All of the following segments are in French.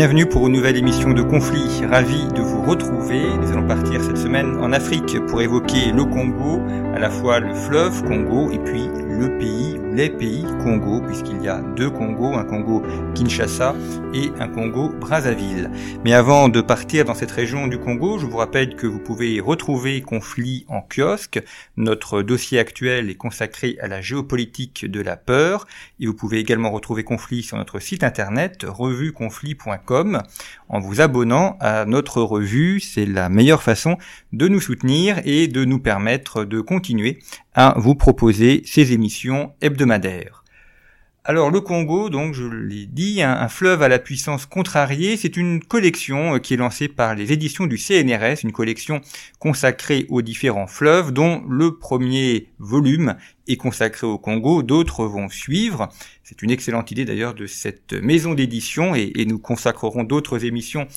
Bienvenue pour une nouvelle émission de Conflit. Ravi de vous retrouver. Nous allons partir cette semaine en Afrique pour évoquer le Congo, à la fois le fleuve Congo et puis le pays les pays Congo, puisqu'il y a deux Congos, un Congo Kinshasa et un Congo Brazzaville. Mais avant de partir dans cette région du Congo, je vous rappelle que vous pouvez retrouver Conflit en kiosque. Notre dossier actuel est consacré à la géopolitique de la peur et vous pouvez également retrouver Conflit sur notre site internet revueconflit.com en vous abonnant à notre revue. C'est la meilleure façon de nous soutenir et de nous permettre de continuer à vous proposer ces émissions hebdomadaires. Alors le Congo, donc je l'ai dit, un, fleuve à la puissance contrariée, c'est une collection euh, qui est lancée par les éditions du CNRS, une collection consacrée aux différents fleuves, dont le premier volume est consacré au Congo, d'autres vont suivre. C'est une excellente idée d'ailleurs de cette maison d'édition et, nous consacrerons d'autres émissions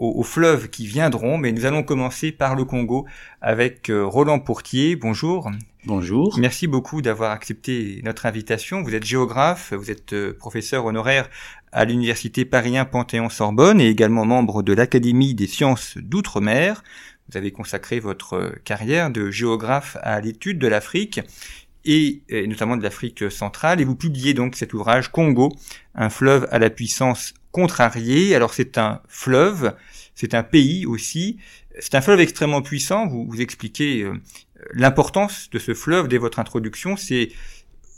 aux, fleuves qui viendront, mais nous allons commencer par le Congo avec euh, Roland Pourtier. Bonjour. Bonjour. Merci beaucoup d'avoir accepté notre invitation. Vous êtes géographe, vous êtes euh, professeur honoraire à l'université Paris Panthéon-Sorbonne et également membre de l'Académie des sciences d'outre-mer. Vous avez consacré votre euh, carrière de géographe à l'étude de l'Afrique et, notamment de l'Afrique centrale et vous publiez donc cet ouvrage Congo, un fleuve à la puissance contrariée. Alors c'est un fleuve, c'est un pays aussi, c'est un fleuve extrêmement puissant. Vous, expliquez euh, l'importance de ce fleuve dès votre introduction. C'est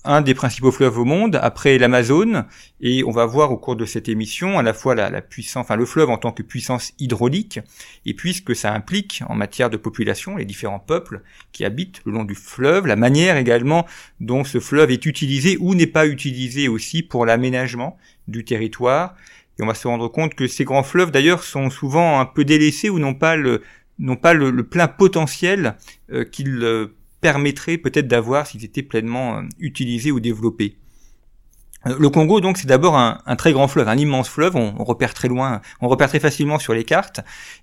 un des principaux fleuves au monde après l'Amazone et on va voir au cours de cette émission à la fois la, puissance, enfin le fleuve en tant que puissance hydraulique et puis ce que ça implique en matière de population, les différents peuples qui habitent le long du fleuve, la manière également dont ce fleuve est utilisé ou n'est pas utilisé aussi pour l'aménagement du territoire. Et on va se rendre compte que ces grands fleuves d'ailleurs sont souvent un peu délaissés ou n'ont pas le n'ont pas le, plein potentiel euh, qu'ils euh, permettraient peut-être d'avoir s'ils étaient pleinement euh, utilisés ou développés. Le Congo, donc, c'est d'abord un, très grand fleuve, un immense fleuve. On, repère très loin, on repère très facilement sur les cartes,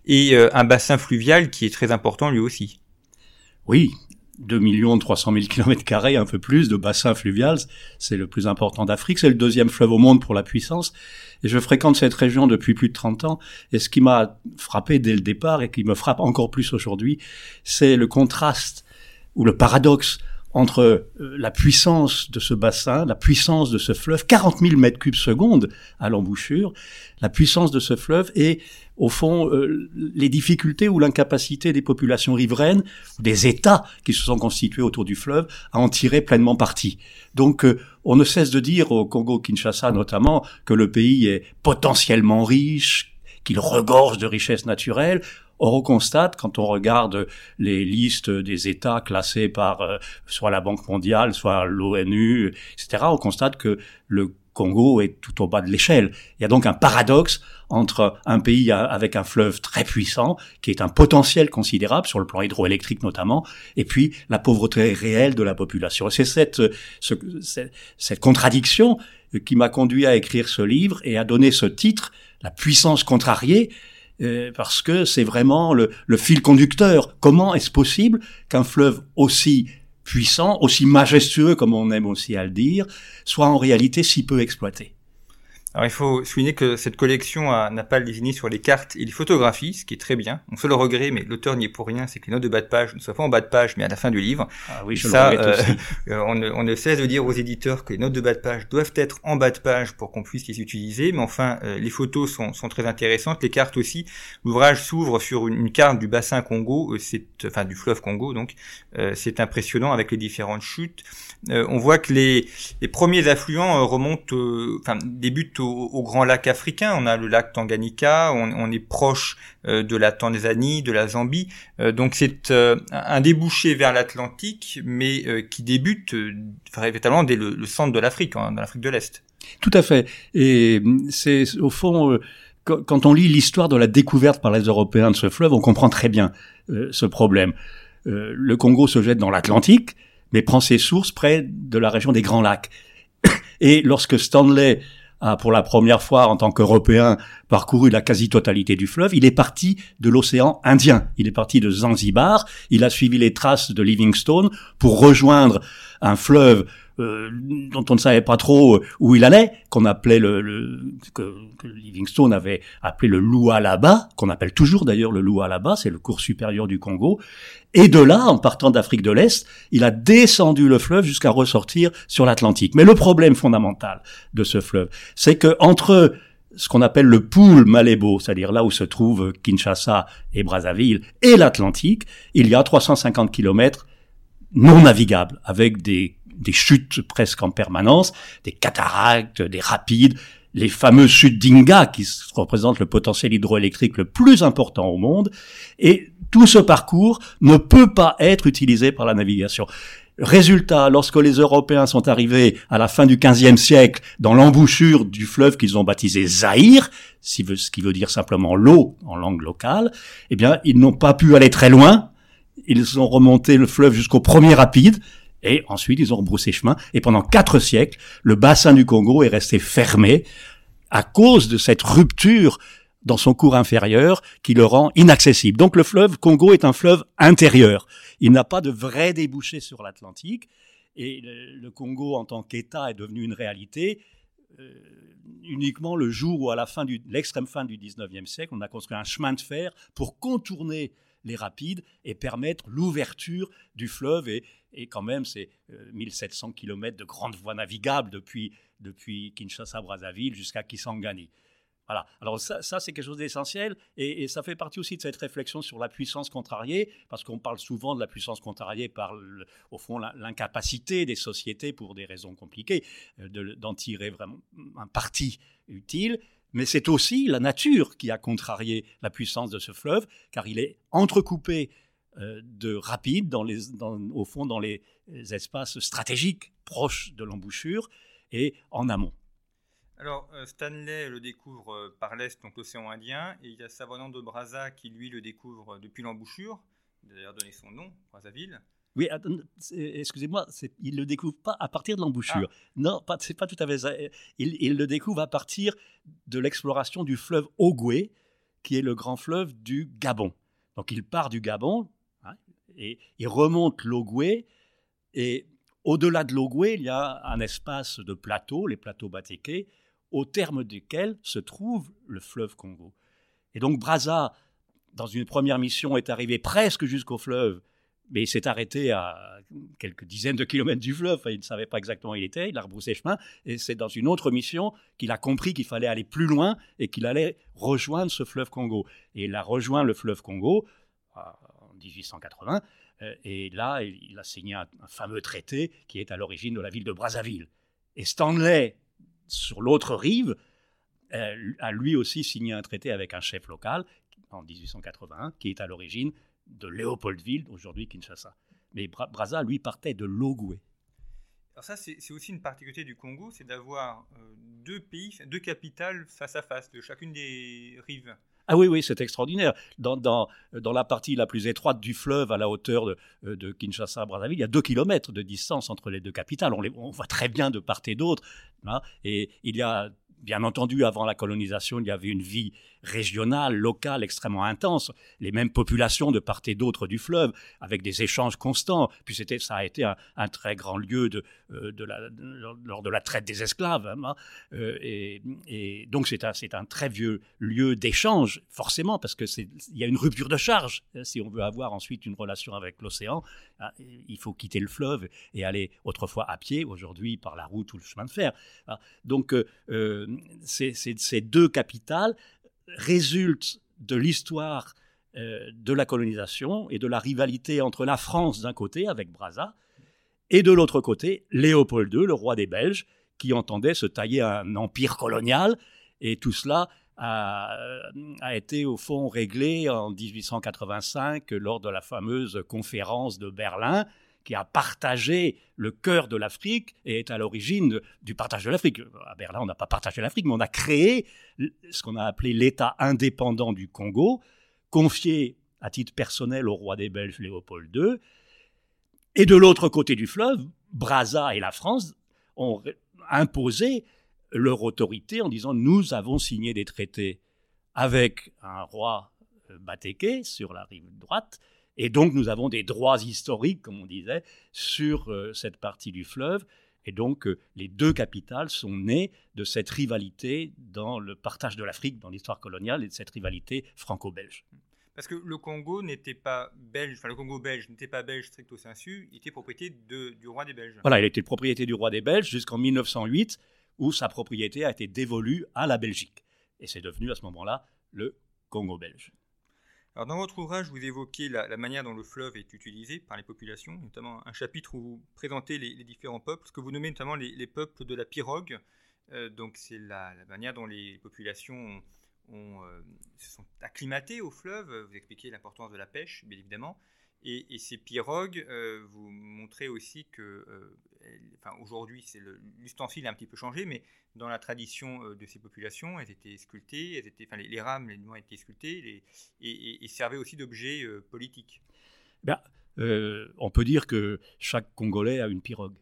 et un bassin fluvial qui est très important lui aussi. Oui, 2 300 000 km carrés, un peu plus de bassin fluvial. C'est le plus important d'Afrique. C'est le deuxième fleuve au monde pour la puissance. Et je fréquente cette région depuis plus de 30 ans. Et ce qui m'a frappé dès le départ et qui me frappe encore plus aujourd'hui, c'est le contraste ou le paradoxe entre euh, la puissance de ce bassin, la puissance de ce fleuve, 40 000 mètres cubes secondes à l'embouchure, la puissance de ce fleuve et, au fond, euh, les difficultés ou l'incapacité des populations riveraines, des États qui se sont constitués autour du fleuve, à en tirer pleinement parti. Donc, euh, on ne cesse de dire au Congo-Kinshasa notamment que le pays est potentiellement riche, qu'il regorge de richesses naturelles. Or, on constate, quand on regarde les listes des États classés par euh, soit la Banque mondiale, soit l'ONU, etc., on constate que le Congo est tout au bas de l'échelle. Il y a donc un paradoxe entre un pays avec un fleuve très puissant, qui est un potentiel considérable sur le plan hydroélectrique notamment, et puis la pauvreté réelle de la population. C'est cette, cette contradiction qui m'a conduit à écrire ce livre et à donner ce titre, La puissance contrariée, euh, parce que c'est vraiment le, fil conducteur. Comment est-ce possible qu'un fleuve aussi puissant, aussi majestueux, comme on aime aussi à le dire, soit en réalité si peu exploité? Alors il faut souligner que cette collection n'a pas désigné sur les cartes et les photographies, ce qui est très bien. Mon seul regret, mais l'auteur n'y est pour rien, c'est que les notes de bas de page ne soient pas en bas de page, mais à la fin du livre. Ah oui, je ça, le aussi. Euh, on, ne, on, ne, cesse de dire aux éditeurs que les notes de bas de page doivent être en bas de page pour qu'on puisse les utiliser, mais enfin, euh, les photos sont, sont, très intéressantes, les cartes aussi. L'ouvrage s'ouvre sur une, une, carte du bassin Congo, euh, enfin du fleuve Congo, donc c'est impressionnant avec les différentes chutes. on voit que les, les premiers affluents remontent, enfin débutent au, au Grand Lac. On a le lac Tanganyika, on, est proche euh, de la Tanzanie, de la Zambie. Euh, donc c'est euh, un débouché vers l'Atlantique, mais qui débute véritablement dès le, le centre de l'Afrique, hein, dans l'Afrique de l'Est. Tout à fait. Et c'est au fond quand on lit l'histoire de la découverte par les Européens de ce fleuve, on comprend très bien ce problème. le Congo se jette dans l'Atlantique, mais prend ses sources près de la région des Grands Lacs. Et lorsque Stanley a pour la première fois en tant qu'Européen parcouru la quasi-totalité du fleuve, il est parti de l'océan Indien. Il est parti de Zanzibar, il a suivi les traces de Livingstone pour rejoindre un fleuve euh, dont on ne savait pas trop euh, où il allait, qu'on appelait le, le que, que, Livingstone avait appelé le Lualaba, qu'on appelle toujours d'ailleurs le Lualaba, c'est le cours supérieur du Congo. Et de là, en partant d'Afrique de l'Est, il a descendu le fleuve jusqu'à ressortir sur l'Atlantique. Mais le problème fondamental de ce fleuve, c'est que entre ce qu'on appelle le pool Malébo, c'est-à-dire là où se trouvent Kinshasa et Brazzaville, et l'Atlantique, il y a 350 kilomètres non navigables, avec des des chutes presque en permanence, des cataractes, des rapides, les fameux chutes d'Inga qui représentent le potentiel hydroélectrique le plus important au monde. Et tout ce parcours ne peut pas être utilisé par la navigation. Résultat, lorsque les Européens sont arrivés à la fin du XVe siècle dans l'embouchure du fleuve qu'ils ont baptisé Zaïre, ce qui veut dire simplement l'eau en langue locale, eh bien, ils n'ont pas pu aller très loin. Ils ont remonté le fleuve jusqu'au premier rapide, et ensuite, ils ont rebroussé chemin. Et pendant quatre siècles, le bassin du Congo est resté fermé à cause de cette rupture dans son cours inférieur qui le rend inaccessible. Donc le fleuve Congo est un fleuve intérieur. Il n'a pas de vrai débouché sur l'Atlantique. Et le, Congo, en tant qu'État, est devenu une réalité euh, uniquement le jour où, à la fin l'extrême fin du 19e siècle, on a construit un chemin de fer pour contourner les rapides et permettre l'ouverture du fleuve. Et, et quand même, c'est 1700 euh, km de grandes voies navigables depuis, depuis Kinshasa-Brazzaville jusqu'à Kisangani. Voilà. Alors ça, c'est quelque chose d'essentiel et, ça fait partie aussi de cette réflexion sur la puissance contrariée, parce qu'on parle souvent de la puissance contrariée par, au fond, l'incapacité des sociétés, pour des raisons compliquées, euh, d'en tirer vraiment un parti utile. Mais c'est aussi la nature qui a contrarié la puissance de ce fleuve, car il est entrecoupé euh, de rapides, au fond, dans les espaces stratégiques proches de l'embouchure et en amont. Alors, euh, Stanley le découvre euh, par l'est, donc l'océan Indien, et il y a Savonnant de Brazza qui, lui, le découvre depuis l'embouchure. D'ailleurs donné son nom, Brazzaville. Oui, excusez-moi, il ne le découvre pas à partir de l'embouchure. Ah. Non, c'est pas tout à fait ça. Il, il, le découvre à partir de l'exploration du fleuve Ogoué, qui est le grand fleuve du Gabon. Donc il part du Gabon, et il remonte l'Ogoué. Et au-delà de l'Ogoué, il y a un espace de plateaux, les plateaux Batéké, au terme desquels se trouve le fleuve Congo. Et donc Brazza, dans une première mission, est arrivé presque jusqu'au fleuve, mais il s'est arrêté à quelques dizaines de kilomètres du fleuve. il ne savait pas exactement où il était, il a rebroussé chemin. Et c'est dans une autre mission qu'il a compris qu'il fallait aller plus loin et qu'il allait rejoindre ce fleuve Congo. Et il a rejoint le fleuve Congo 1880. Euh, et là, il a signé un, fameux traité qui est à l'origine de la ville de Brazzaville. Et Stanley, sur l'autre rive, euh, a lui aussi signé un traité avec un chef local en 1881 qui est à l'origine de Léopoldville, aujourd'hui Kinshasa. Mais Brazza, lui, partait de Logoué. Alors ça, c'est aussi une particularité du Congo, c'est d'avoir euh, deux pays, deux capitales face à face de chacune des rives. Ah oui, oui, c'est extraordinaire. Dans, dans, dans, la partie la plus étroite du fleuve, à la hauteur de, euh, de Kinshasa Brazzaville, il y a deux kilomètres de distance entre les deux capitales. On, les, on voit très bien de part et d'autre. Hein. et il y a Bien entendu, avant la colonisation, il y avait une vie régionale, locale, extrêmement intense. Les mêmes populations de part et d'autre du fleuve, avec des échanges constants. Puis ça a été un, très grand lieu euh, lors de la traite des esclaves. Hein, euh, et, donc c'est un, très vieux lieu d'échange, forcément, parce que c'est, il y a une rupture de charge. Hein, si on veut avoir ensuite une relation avec l'océan, hein, il faut quitter le fleuve et aller autrefois à pied, aujourd'hui par la route ou le chemin de fer. Donc euh, ces, deux capitales résultent de l'histoire euh, de la colonisation et de la rivalité entre la France d'un côté, avec Brazza, et de l'autre côté, Léopold II, le roi des Belges, qui entendait se tailler un empire colonial, et tout cela a, a, été au fond réglé en 1885 lors de la fameuse conférence de Berlin, qui a partagé le cœur de l'Afrique et est à l'origine du partage de l'Afrique. À Berlin, on n'a pas partagé l'Afrique, mais on a créé ce qu'on a appelé l'État indépendant du Congo, confié à titre personnel au roi des Belges Léopold II. Et de l'autre côté du fleuve, Brazza et la France ont imposé leur autorité en disant nous avons signé des traités avec un roi euh, Batéké sur la rive droite et donc nous avons des droits historiques, comme on disait, sur euh, cette partie du fleuve. Et donc euh, les deux capitales sont nées de cette rivalité dans le partage de l'Afrique, dans l'histoire coloniale, et de cette rivalité franco-belge. Parce que le Congo n'était pas belge, enfin le Congo belge n'était pas belge stricto sensu, il était propriété de, du roi des Belges. Voilà, il était propriété du roi des Belges jusqu'en 1908, où sa propriété a été dévolue à la Belgique. Et c'est devenu à ce moment-là le Congo belge. Alors dans votre ouvrage, vous évoquez la, manière dont le fleuve est utilisé par les populations, notamment un chapitre où vous présentez les, différents peuples, ce que vous nommez notamment les, peuples de la pirogue. Euh, donc c'est la, manière dont les populations euh, se sont acclimatées au fleuve. Vous expliquez l'importance de la pêche, bien évidemment. Et, ces pirogues, euh, vous montrez aussi que, enfin, aujourd'hui, l'ustensile a un petit peu changé, mais dans la tradition euh, de ces populations, elles étaient sculptées, les, rames, les noix étaient sculptées et, servaient aussi d'objets euh, politiques. Ben, on peut dire que chaque Congolais a une pirogue.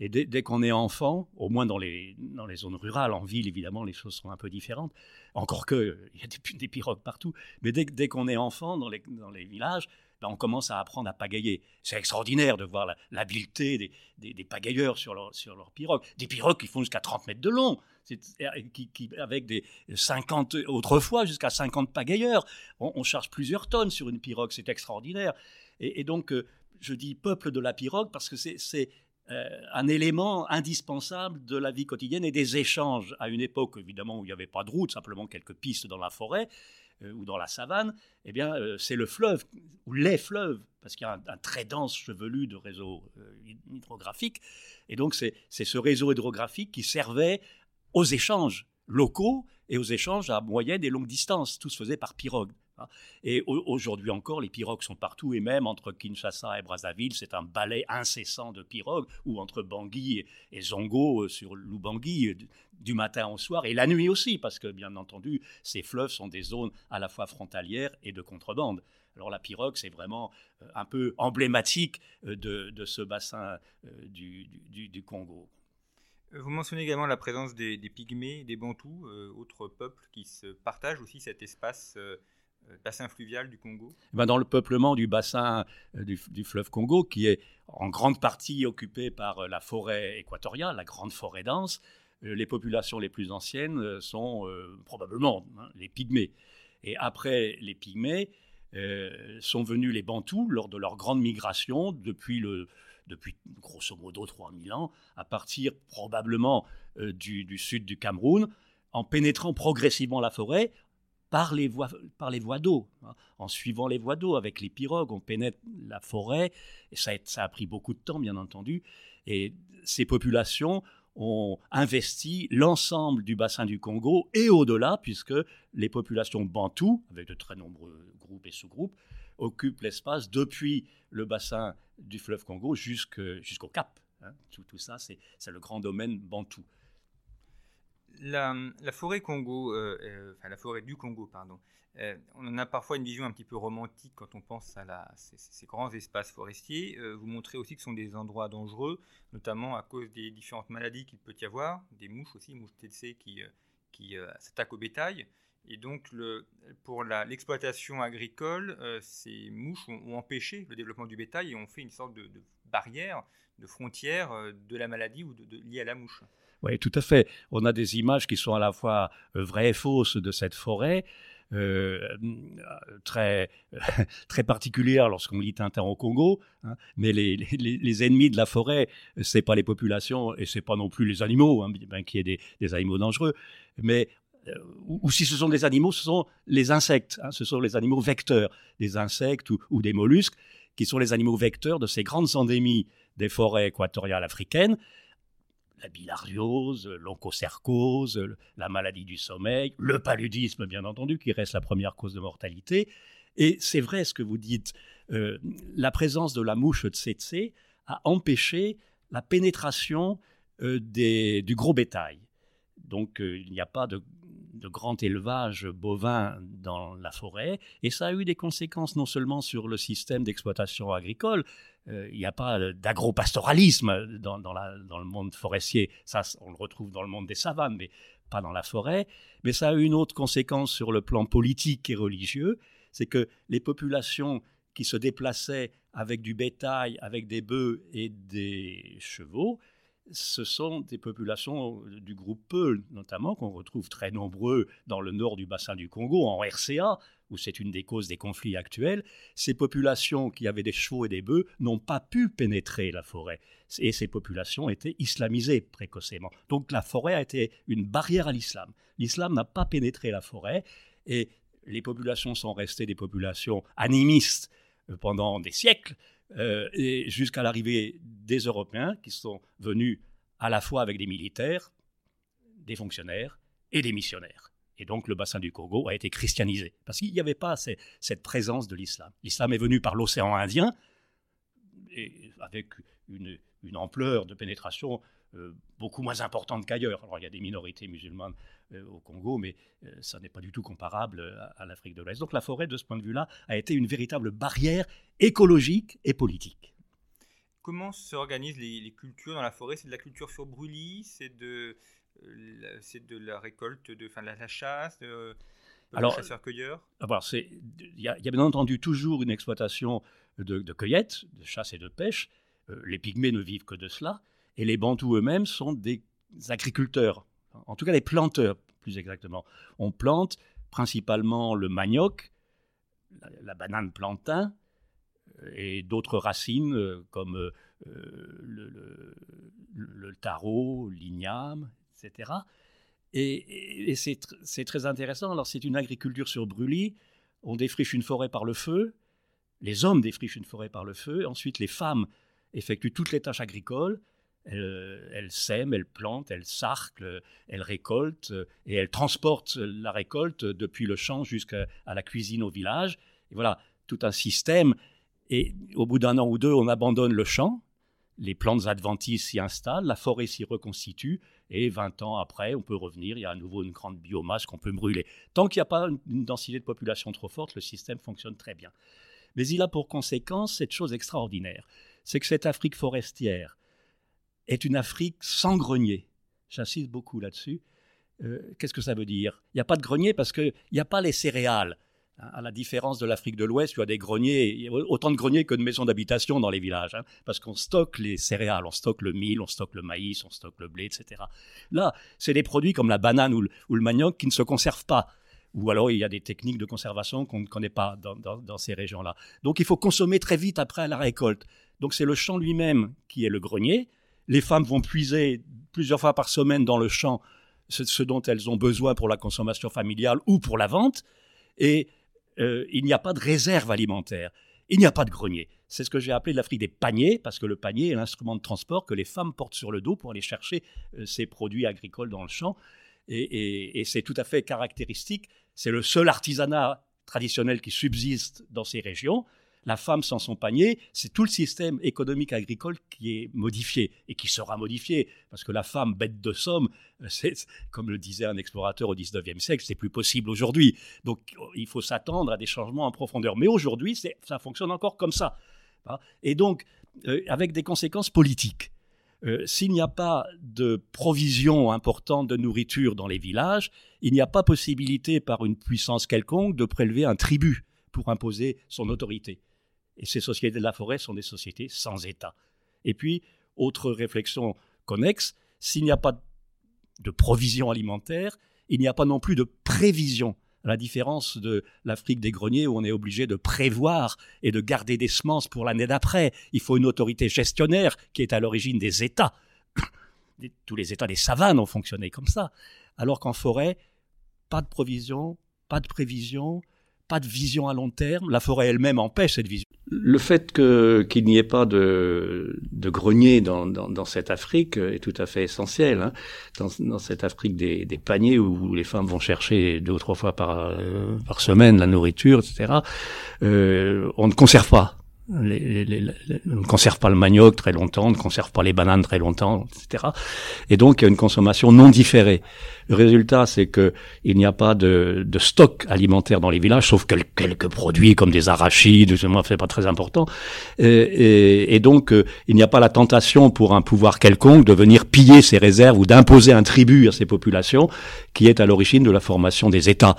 Et dès, qu'on est enfant, au moins dans les, zones rurales, en ville évidemment, les choses sont un peu différentes. Encore que il y a des, pirogues partout. Mais dès, qu'on est enfant dans les villages, on commence à apprendre à pagayer. C'est extraordinaire de voir l'habileté des, des, pagailleurs sur leur, sur pirogue. Des pirogues qui font jusqu'à 30 mètres de long, qui, avec des 50, autrefois jusqu'à 50 pagailleurs. On, charge plusieurs tonnes sur une pirogue, c'est extraordinaire. Et, donc, euh, je dis peuple de la pirogue parce que c'est euh, un élément indispensable de la vie quotidienne et des échanges à une époque évidemment où il n'y avait pas de route, simplement quelques pistes dans la forêt euh, ou dans la savane, eh bien euh, c'est le fleuve ou les fleuves parce qu'il y a un, très dense chevelu de réseaux hydrographiques et donc c'est ce réseau hydrographique qui servait aux échanges locaux et aux échanges à moyenne et longue distance. Tout se faisait par pirogue. Hein. Et aujourd'hui encore, les pirogues sont partout, et même entre Kinshasa et Brazzaville, c'est un balai incessant de pirogues, ou entre Bangui et Zongo euh, sur Lubangui, euh, du matin au soir, et la nuit aussi, parce que bien entendu, ces fleuves sont des zones à la fois frontalières et de contrebande. Alors la pirogue, c'est vraiment euh, un peu emblématique de, ce bassin du, Congo. Vous mentionnez également la présence des, Pygmées, des Bantous, autres peuples qui se partagent aussi cet espace bassin fluvial du Congo eh ben Dans le peuplement du bassin euh, du, fleuve Congo, qui est en grande partie occupé par euh, la forêt équatoriale, la grande forêt dense, les populations les plus anciennes sont probablement hein, les Pygmées. Et après les Pygmées, sont venus les Bantous lors de leur grande migration depuis, le, depuis grosso modo 3000 ans, à partir probablement du, sud du Cameroun, en pénétrant progressivement la forêt, par les voies, par les voies d'eau. Hein. En suivant les voies d'eau avec les pirogues, on pénètre la forêt. Ça a, ça a pris beaucoup de temps, bien entendu. Et ces populations ont investi l'ensemble du bassin du Congo et au-delà, puisque les populations bantoues, avec de très nombreux groupes et sous-groupes, occupent l'espace depuis le bassin du fleuve Congo jusqu'au Cap. Hein. Tout, tout, ça, c'est le grand domaine bantou La, forêt Congo, euh, enfin la forêt du Congo, pardon, on en a parfois une vision un petit peu romantique quand on pense à ces, grands espaces forestiers. vous montrez aussi que ce sont des endroits dangereux, notamment à cause des différentes maladies qu'il peut y avoir, des mouches aussi, mouches TC qui, qui s'attaquent au bétail. Et donc, pour l'exploitation agricole, euh, ces mouches ont, empêché le développement du bétail et ont fait une sorte de, barrière, de frontière euh, de la maladie ou de, liée à la mouche. Oui, tout à fait. On a des images qui sont à la fois euh, vraies et fausses de cette forêt. très, très particulière lorsqu'on lit Tintin au Congo. Hein. mais les, les, ennemis de la forêt, c'est pas les populations et c'est pas non plus les animaux, hein, bien qu'il y ait des, des, animaux dangereux. Mais euh, ou, si ce sont des animaux, ce sont les insectes, hein, ce sont les animaux vecteurs, des insectes ou, des mollusques, qui sont les animaux vecteurs de ces grandes endémies des forêts équatoriales africaines, la bilharziose, l'onchocercose, la maladie du sommeil, le paludisme, bien entendu, qui reste la première cause de mortalité. Et c'est vrai ce que vous dites, euh, la présence de la mouche tsetse a empêché la pénétration euh, du gros bétail. Donc il n'y a pas de de grand élevage bovin dans la forêt, et ça a eu des conséquences non seulement sur le système d'exploitation agricole, euh, il n'y a pas d'agropastoralisme dans, dans, dans, le monde forestier, ça on le retrouve dans le monde des savanes, mais pas dans la forêt, mais ça a eu une autre conséquence sur le plan politique et religieux, c'est que les populations qui se déplaçaient avec du bétail, avec des bœufs et des chevaux, ce sont des populations du groupe Peul, notamment, qu'on retrouve très nombreux dans le nord du bassin du Congo, en RCA, où c'est une des causes des conflits actuels. Ces populations qui avaient des chevaux et des bœufs n'ont pas pu pénétrer la forêt. Et ces populations étaient islamisées précocement. Donc la forêt a été une barrière à l'islam. L'islam n'a pas pénétré la forêt et les populations sont restées des populations animistes euh, pendant des siècles, euh, et jusqu'à l'arrivée des Européens qui sont venus à la fois avec des militaires, des fonctionnaires et des missionnaires. Et donc le bassin du Congo a été christianisé, parce qu'il n'y avait pas cette présence de l'islam. L'islam est venu par l'océan Indien, avec une, ampleur de pénétration beaucoup moins importante qu'ailleurs. Alors il y a des minorités musulmanes euh, au Congo, mais euh, ça n'est pas du tout comparable à, l'Afrique de l'Ouest. Donc la forêt, de ce point de vue-là, a été une véritable barrière écologique et politique. Comment s'organisent les, les, cultures dans la forêt? C'est de la culture sur brûlis? C'est de, c'est de la récolte, de, de la, chasse de, alors, chasseurs-cueilleurs? Il y, a bien entendu toujours une exploitation de, de cueillette, de chasse et de pêche. les pygmées ne vivent que de cela. Et les Bantous eux-mêmes sont des agriculteurs, en tout cas des planteurs plus exactement. On plante principalement le manioc, la, banane plantain euh, et d'autres racines euh, comme euh, le, le, taro, l'igname, etc. Et, c'est très intéressant. Alors c'est une agriculture sur brûlis. On défriche une forêt par le feu. Les hommes défrichent une forêt par le feu. Ensuite, les femmes effectuent toutes les tâches agricoles. Elle, sème, elle plante, elle sarcle, elle récolte et elle transporte la récolte depuis le champ jusqu'à la cuisine au village. Et voilà, tout un système. Et au bout d'un an ou deux, on abandonne le champ, les plantes adventices s'y installent, la forêt s'y reconstitue, et 20 ans après, on peut revenir, il y a à nouveau une grande biomasse qu'on peut brûler. Tant qu'il n'y a pas une densité de population trop forte, le système fonctionne très bien. Mais il a pour conséquence cette chose extraordinaire, c'est que cette Afrique forestière, est une Afrique sans grenier. J'insiste beaucoup là-dessus. Euh, qu'est-ce que ça veut dire? Il n'y a pas de grenier parce qu'il n'y a pas les céréales. À la différence de l'Afrique de l'Ouest, il y a des greniers, autant de greniers que de maisons d'habitation dans les villages, hein, parce qu'on stocke les céréales, on stocke le mil, on stocke le maïs, on stocke le blé, etc. Là, c'est des produits comme la banane ou le, manioc qui ne se conservent pas. Ou alors il y a des techniques de conservation qu'on ne connaît pas dans ces régions-là. Donc il faut consommer très vite après la récolte. Donc c'est le champ lui-même qui est le grenier, les femmes vont puiser plusieurs fois par semaine dans le champ ce, dont elles ont besoin pour la consommation familiale ou pour la vente, et euh, il n'y a pas de réserve alimentaire. Il n'y a pas de grenier. C'est ce que j'ai appelé l'Afrique des paniers, parce que le panier est l'instrument de transport que les femmes portent sur le dos pour aller chercher euh, ces produits agricoles dans le champ. Et, et c'est tout à fait caractéristique. C'est le seul artisanat traditionnel qui subsiste dans ces régions. La femme sans son panier, c'est tout le système économique agricole qui est modifié et qui sera modifié parce que la femme bête de somme, euh, comme le disait un explorateur au 19e siècle, c'est plus possible aujourd'hui. Donc il faut s'attendre à des changements en profondeur. Mais aujourd'hui, ça fonctionne encore comme ça. Hein. Et donc euh, avec des conséquences politiques. Euh, s'il n'y a pas de provision importante de nourriture dans les villages, il n'y a pas possibilité par une puissance quelconque de prélever un tribut pour imposer son autorité. Et ces sociétés de la forêt sont des sociétés sans État. Et puis, autre réflexion connexe, s'il n'y a pas de provision alimentaire, il n'y a pas non plus de prévision à la différence de l'Afrique des greniers où on est obligé de prévoir et de garder des semences pour l'année d'après. Il faut une autorité gestionnaire qui est à l'origine des États. Tous les États des savanes ont fonctionné comme ça. Alors qu'en forêt, pas de provision, pas de prévision, pas de vision à long terme. La forêt elle-même empêche cette vision. Le fait qu'il n'y ait pas de, de grenier dans, dans, dans, cette Afrique est tout à fait essentiel. Hein. Dans, dans, cette Afrique des, des, paniers où les femmes vont chercher deux ou trois fois par, euh, par semaine la nourriture, etc., euh, on ne conserve pas on ne conserve pas le manioc très longtemps, on ne conserve pas les bananes très longtemps, etc. Et donc il y a une consommation non différée. Le résultat, c'est que il n'y a pas de, de, stock alimentaire dans les villages, sauf quelques, produits comme des arachides, c'est pas très important. Et, et, et donc euh, il n'y a pas la tentation pour un pouvoir quelconque de venir piller ces réserves ou d'imposer un tribut à ces populations, qui est à l'origine de la formation des États.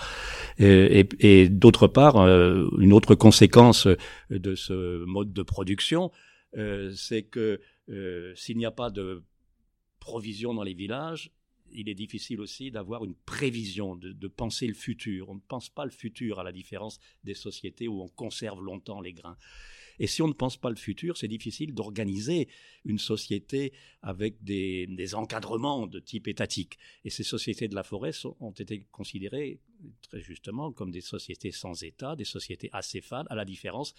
Et, et d'autre part, euh, une autre conséquence de ce mode de production, euh, c'est que euh, s'il n'y a pas de provision dans les villages, il est difficile aussi d'avoir une prévision, de, penser le futur. On ne pense pas le futur à la différence des sociétés où on conserve longtemps les grains. Et si on ne pense pas le futur, c'est difficile d'organiser une société avec des, encadrements de type étatique. Et ces sociétés de la forêt ont été considérées très justement comme des sociétés sans État, des sociétés acéphales, à la différence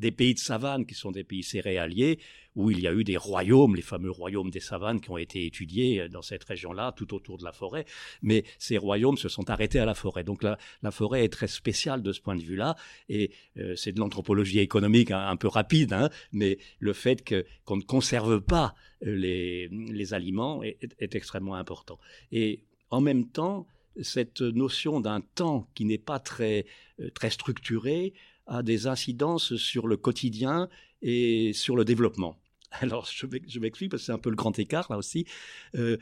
des pays de savane qui sont des pays céréaliers, où il y a eu des royaumes, les fameux royaumes des savanes qui ont été étudiés dans cette région-là, tout autour de la forêt, mais ces royaumes se sont arrêtés à la forêt. Donc la, la forêt est très spéciale de ce point de vue-là, et euh, c'est de l'anthropologie économique un, un, peu rapide, hein, mais le fait qu'on ne conserve pas euh, les, les aliments est extrêmement important. Et en même temps, cette notion d'un temps qui n'est pas très, euh, très structuré a des incidences sur le quotidien et sur le développement. Alors, je m'explique parce que c'est un peu le grand écart là aussi. Euh,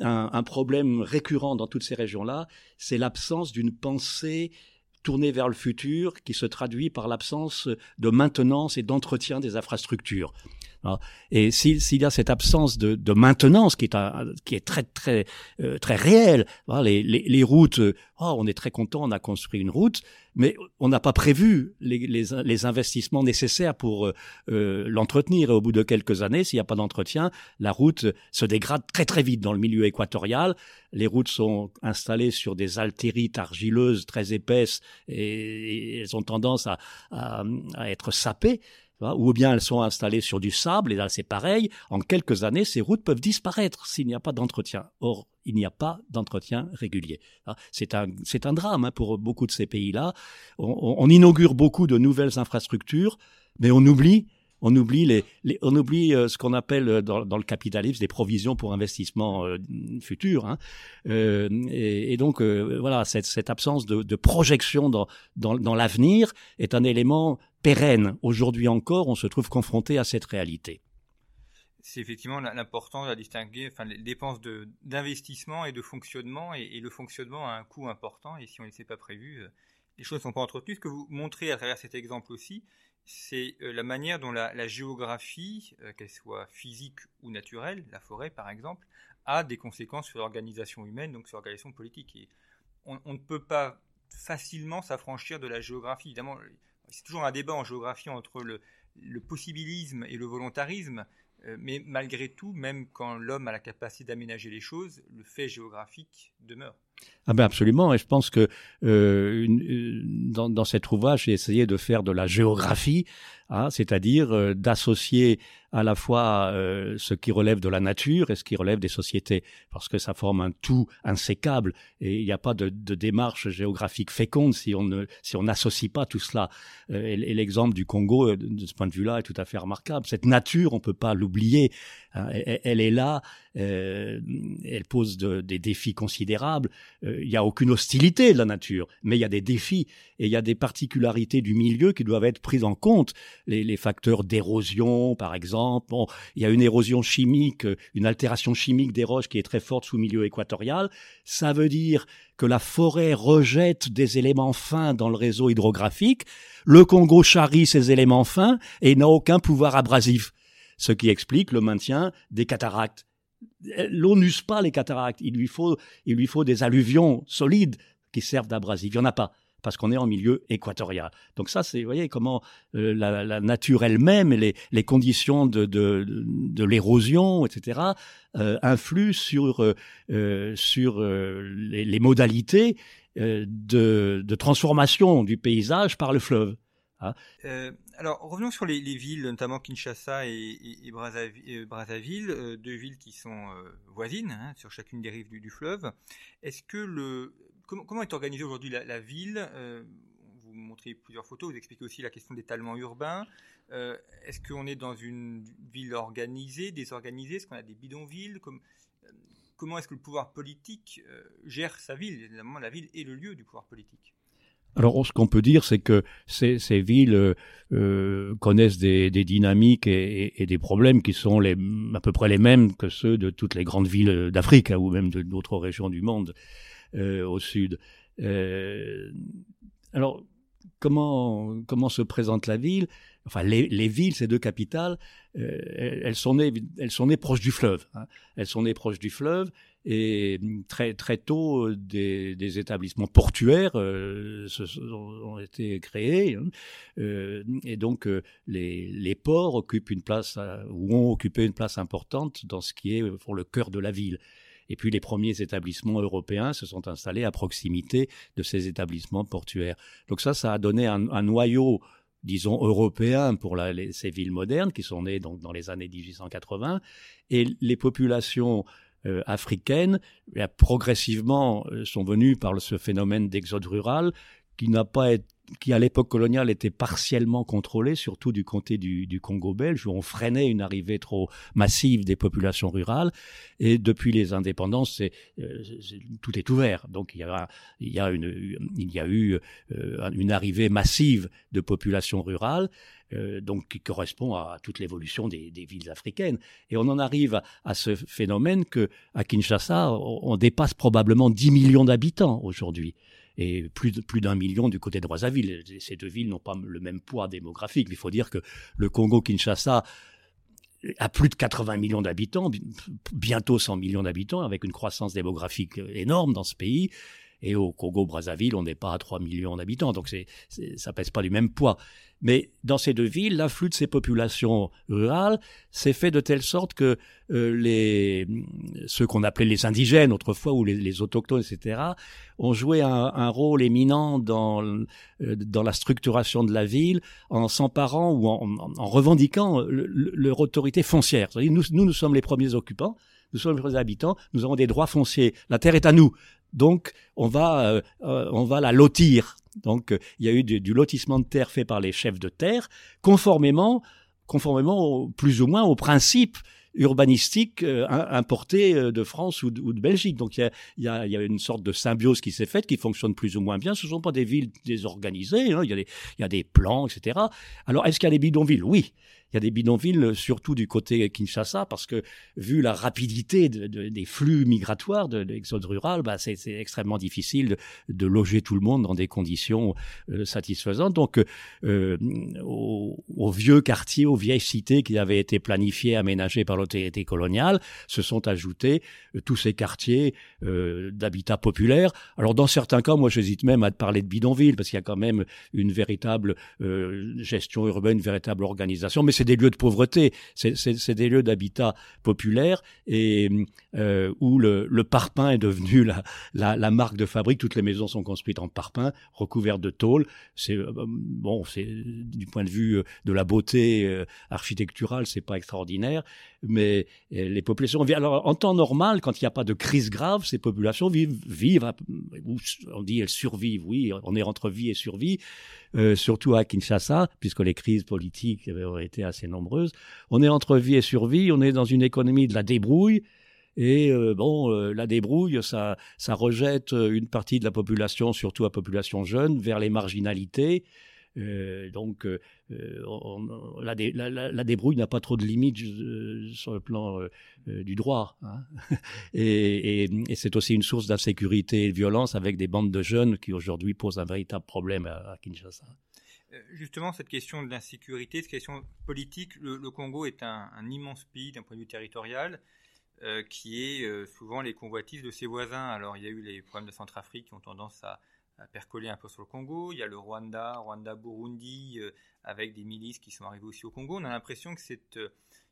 un, un, problème récurrent dans toutes ces régions-là, c'est l'absence d'une pensée tournée vers le futur qui se traduit par l'absence de maintenance et d'entretien des infrastructures. Et s'il y a cette absence de, maintenance qui est, très très euh, très réelle, les, routes, euh, oh, on est très content, on a construit une route, mais on n'a pas prévu les, investissements nécessaires pour euh, l'entretenir. Et au bout de quelques années, s'il n'y a pas d'entretien, la route se dégrade très très vite dans le milieu équatorial. Les routes sont installées sur des altérites argileuses très épaisses et, elles ont tendance à, à être sapées ou bien elles sont installées sur du sable, et là c'est pareil, en quelques années, ces routes peuvent disparaître s'il n'y a pas d'entretien. Or, il n'y a pas d'entretien régulier. C'est un, c'est un drame hein, pour beaucoup de ces pays-là. On, on, inaugure beaucoup de nouvelles infrastructures, mais on oublie on oublie euh, ce qu'on appelle euh, dans, le capitalisme des provisions pour investissement euh, futur. Hein. Euh, et, donc voilà, cette, absence de, de projection dans, l'avenir est un élément pérenne. Aujourd'hui encore, on se trouve confronté à cette réalité. C'est effectivement l'important à distinguer les dépenses d'investissement et de fonctionnement, et, et, le fonctionnement a un coût important, et si on ne s'est pas prévu, les choses ne sont pas entretenues. Ce que vous montrez à travers cet exemple aussi, c'est euh, la manière dont la, géographie, euh, qu'elle soit physique ou naturelle, la forêt par exemple, a des conséquences sur l'organisation humaine, donc sur l'organisation politique. On, ne peut pas facilement s'affranchir de la géographie. Évidemment, c'est toujours un débat en géographie entre le, le possibilisme et le volontarisme, euh, mais malgré tout, même quand l'homme a la capacité d'aménager les choses, le fait géographique demeure. Ah ben absolument, et je pense que euh, dans, dans cet ouvrage, j'ai essayé de faire de la géographie, hein, c'est-à-dire euh, d'associer à la fois euh, ce qui relève de la nature et ce qui relève des sociétés, parce que ça forme un tout insécable et il n'y a pas de, de, démarche géographique féconde si on ne si on n'associe pas tout cela. Euh, et, l'exemple du Congo, euh, de ce point de vue-là, est tout à fait remarquable. Cette nature, on peut pas l'oublier. Hein, elle, est là, euh, elle pose de, des défis considérables. Il n'y a aucune hostilité de la nature, mais il y a des défis et il y a des particularités du milieu qui doivent être prises en compte. Les, les facteurs d'érosion, par exemple Bon, il y a une érosion chimique, une altération chimique des roches qui est très forte sous milieu équatorial. Ça veut dire que la forêt rejette des éléments fins dans le réseau hydrographique. Le Congo charrie ces éléments fins et n'a aucun pouvoir abrasif. Ce qui explique le maintien des cataractes. L'eau n'use pas les cataractes. Il lui faut, il lui faut des alluvions solides qui servent d'abrasif. Il n'y en a pas parce qu'on est en milieu équatorial. Donc ça, c'est, vous voyez, comment euh, la, nature elle-même et les, conditions de, l'érosion, etc., euh, influent sur, euh, euh, les, modalités de, transformation du paysage par le fleuve. Hein. Alors, revenons sur les, les, villes, notamment Kinshasa et, et, et Brazzaville, deux villes qui sont voisines, hein, sur chacune des rives du, fleuve. Comment, est organisée aujourd'hui la, ville euh, Vous montrez plusieurs photos, vous expliquez aussi la question d'étalement urbain. Euh, est-ce qu'on est dans une ville organisée, désorganisée? Est-ce qu'on a des bidonvilles? Euh, Comment est-ce que le pouvoir politique gère sa ville? Évidemment, la ville est le lieu du pouvoir politique. Alors, ce qu'on peut dire, c'est que ces, villes connaissent des, dynamiques et, des problèmes qui sont à peu près les mêmes que ceux de toutes les grandes villes d'Afrique hein, ou même d'autres régions du monde. Euh, au sud. Euh, alors, comment, se présente la ville? Enfin, les, les, villes, ces deux capitales, euh, elles sont nées, elles sont proches du fleuve. Hein. Elles sont nées proches du fleuve et très très tôt des, des établissements portuaires euh, ont été créés hein. euh, et donc les, ports occupent une place ou ont occupé une place importante dans ce qui est pour le cœur de la ville. Et puis les premiers établissements européens se sont installés à proximité de ces établissements portuaires. Donc ça, ça a donné un, noyau disons européen pour ces villes modernes qui sont nées donc dans les années 1880 et les populations euh, africaines progressivement euh, sont venues par ce phénomène d'exode rural qui n'a pas été qui à l'époque coloniale était partiellement contrôlé, surtout du comté du, Congo belge, où on freinait une arrivée trop massive des populations rurales. Et depuis les indépendances, euh, tout est ouvert. Donc il y a, il y a, une, il y a eu euh, une arrivée massive de populations rurales. Euh, donc qui correspond à toute l'évolution des, villes africaines. Et on en arrive à, à, ce phénomène que à Kinshasa, on, on dépasse probablement 10 millions d'habitants aujourd'hui et plus, plus d'un million du côté de Brazzaville. Ces deux villes n'ont pas le même poids démographique. Il faut dire que le Congo-Kinshasa a plus de 80 millions d'habitants, bientôt 100 millions d'habitants, avec une croissance démographique énorme dans ce pays. Et au Congo-Brazzaville, on n'est pas à 3 millions d'habitants, donc c'est, ça pèse pas du même poids. Mais dans ces deux villes, l'afflux de ces populations rurales s'est fait de telle sorte que euh, les ceux qu'on appelait les indigènes autrefois ou les, les autochtones, etc., ont joué un, un rôle éminent dans euh, dans la structuration de la ville en s'emparant ou en, en, revendiquant leur autorité foncière. Nous, nous, nous sommes les premiers occupants nous sommes les habitants, nous avons des droits fonciers, la terre est à nous. Donc, on va, euh, euh, on va la lotir. Donc, euh, il y a eu du, lotissement de terre fait par les chefs de terre, conformément, conformément plus ou moins au principe urbanistique importé de France ou de, Belgique. Donc il y a, y, a, y a, une sorte de symbiose qui s'est faite, qui fonctionne plus ou moins bien. Ce ne sont pas des villes désorganisées, hein. il, y a des, il y a des plans, etc. Alors est-ce qu'il y a des bidonvilles? Oui il y a des bidonvilles, surtout du côté Kinshasa, parce que vu la rapidité de, de, des flux migratoires de, l'exode rural, bah c'est extrêmement difficile de, loger tout le monde dans des conditions euh, satisfaisantes. Donc, euh, aux, vieux quartiers, aux vieilles cités qui avaient été planifiées, aménagées par l'autorité coloniale, se sont ajoutés euh, tous ces quartiers euh, d'habitat populaire. Alors, dans certains cas, moi, j'hésite même à parler de bidonville, parce qu'il y a quand même une véritable gestion urbaine, une véritable organisation. C'est des lieux de pauvreté, c'est des lieux d'habitat populaire et euh, où le, le, parpaing est devenu la, marque de fabrique. Toutes les maisons sont construites en parpaing, recouvertes de tôle. C'est euh, bon, c'est du point de vue de la beauté euh, architecturale, c'est pas extraordinaire, mais euh, les populations vivent. Alors en temps normal, quand il n'y a pas de crise grave, ces populations vivent, vivent, on dit elles survivent. Oui, on est entre vie et survie. Euh, surtout à Kinshasa, puisque les crises politiques ont été assez nombreuses. On est entre vie et survie, on est dans une économie de la débrouille, et euh, bon, euh, la débrouille, ça, ça rejette une partie de la population, surtout la population jeune, vers les marginalités. Euh, donc, euh, on, la, débrouille n'a pas trop de limites euh, sur le plan du droit. Hein. et, c'est aussi une source d'insécurité et de violence avec des bandes de jeunes qui aujourd'hui posent un véritable problème à, Kinshasa. Justement, cette question de l'insécurité, cette question politique, le, Congo est un immense pays d'un point de vue territorial. qui est souvent les convoitises de ses voisins. Alors il y a eu les problèmes de Centrafrique qui ont tendance à, percoler un peu sur le Congo. Il y a le Rwanda, Rwanda-Burundi, euh, avec des milices qui sont arrivées aussi au Congo. On a l'impression que c'est une euh,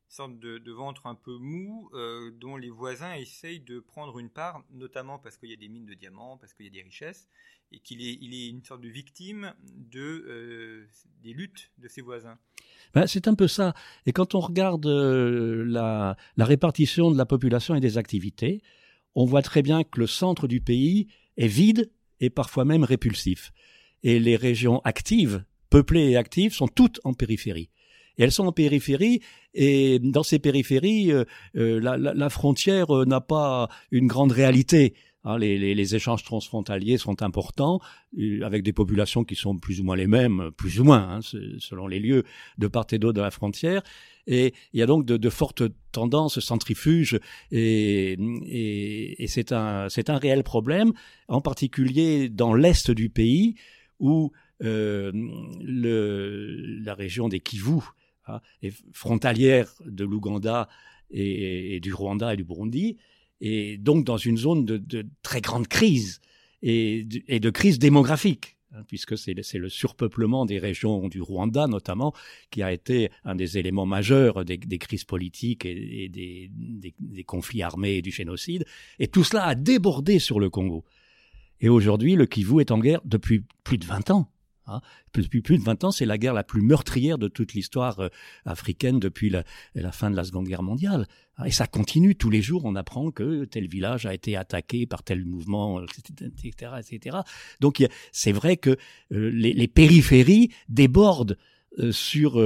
sorte de, ventre un peu mou euh, dont les voisins essayent de prendre une part, notamment parce qu'il y a des mines de diamants, parce qu'il y a des richesses, et qu'il est, il est une sorte de victime de, des luttes de ses voisins. Ben, c'est un peu ça. Et quand on regarde la répartition de la population et des activités, on voit très bien que le centre du pays est vide et parfois même répulsif. Et les régions actives, peuplées et actives, sont toutes en périphérie. Elles sont en périphérie, et dans ces périphéries, euh, euh, la, la, frontière euh, n'a pas une grande réalité. Hein, les, échanges transfrontaliers sont importants, avec des populations qui sont plus ou moins les mêmes, plus ou moins, hein, selon les lieux, de part et d'autre de la frontière. Et il y a donc de, fortes tendances centrifuges, et, c'est un, réel problème, en particulier dans l'est du pays, où euh, la région des Kivu hein, est frontalière de l'Ouganda et, du Rwanda et du Burundi, et donc dans une zone de, de très grande crise et de, crise démographique hein, puisque c'est le surpeuplement des régions du Rwanda notamment qui a été un des éléments majeurs des, des crises politiques et, et des, des, des, conflits armés et du génocide. Et tout cela a débordé sur le Congo. Et aujourd'hui, le Kivu est en guerre depuis plus de 20 ans. Hein. Depuis plus de 20 ans, c'est la guerre la plus meurtrière de toute l'histoire euh, africaine depuis la, fin de la Seconde Guerre mondiale. Hein. Et ça continue. Tous les jours, on apprend que tel village a été attaqué par tel mouvement, etc. etc. Donc c'est vrai que euh, les, périphéries débordent euh, sur,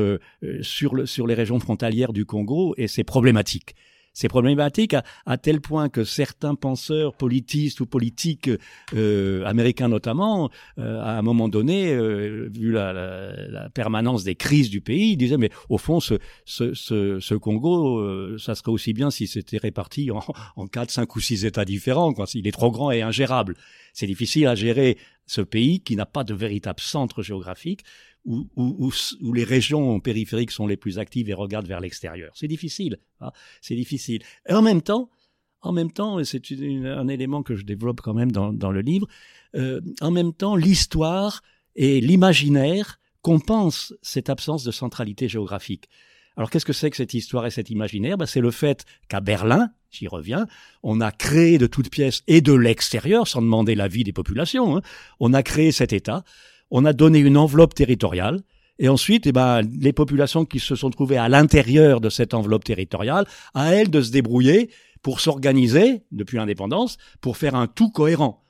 sur les régions frontalières du Congo et c'est problématique. C'est problématique à, tel point que certains penseurs politistes ou politiques euh, américains notamment, euh, à un moment donné, euh, vu la, la, la, permanence des crises du pays, disaient mais au fond ce, ce, ce, ce Congo, euh, ça serait aussi bien si c'était réparti en, en quatre, cinq ou six États différents. Quoi. Il est trop grand et ingérable. C'est difficile à gérer ce pays qui n'a pas de véritable centre géographique où, les régions périphériques sont les plus actives et regardent vers l'extérieur. C'est difficile, hein c'est difficile. Et en même temps, en même temps, c'est un élément que je développe quand même dans, dans le livre, euh, en même temps, l'histoire et l'imaginaire compensent cette absence de centralité géographique. Alors qu'est-ce que c'est que cette histoire et cet imaginaire? Ben, C'est le fait qu'à Berlin, j'y reviens, on a créé de toutes pièces et de l'extérieur, sans demander l'avis des populations, hein, on a créé cet État on a donné une enveloppe territoriale, et ensuite, eh ben, les populations qui se sont trouvées à l'intérieur de cette enveloppe territoriale, à elles de se débrouiller pour s'organiser depuis l'indépendance, pour faire un tout cohérent.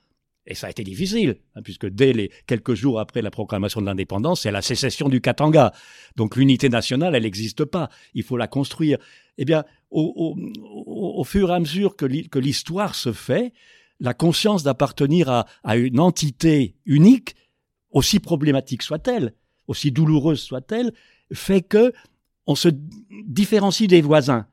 Et ça a été difficile, hein, puisque dès les quelques jours après la proclamation de l'indépendance, c'est la sécession du Katanga. Donc l'unité nationale, elle n'existe pas. Il faut la construire. Eh bien, au, fur et à mesure que l'histoire se fait, la conscience d'appartenir à, à une entité unique aussi problématique soit-elle, aussi douloureuse soit-elle, fait que on se différencie des voisins.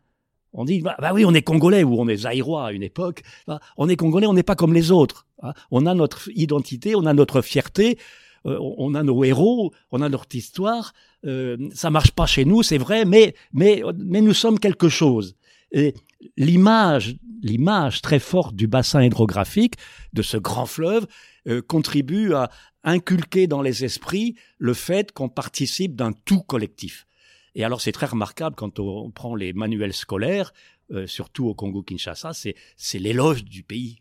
On dit, bah, bah, oui, on est congolais ou on est zaïrois à une époque. Bah, on est congolais, on n'est pas comme les autres. Hein. On a notre identité, on a notre fierté, euh, on a nos héros, on a notre histoire. Euh, ça marche pas chez nous, c'est vrai, mais mais mais nous sommes quelque chose. Et l'image, l'image très forte du bassin hydrographique de ce grand fleuve euh, contribue à inculquer dans les esprits le fait qu'on participe d'un tout collectif. Et alors c'est très remarquable quand on prend les manuels scolaires, euh, surtout au Congo-Kinshasa, c'est l'éloge du pays.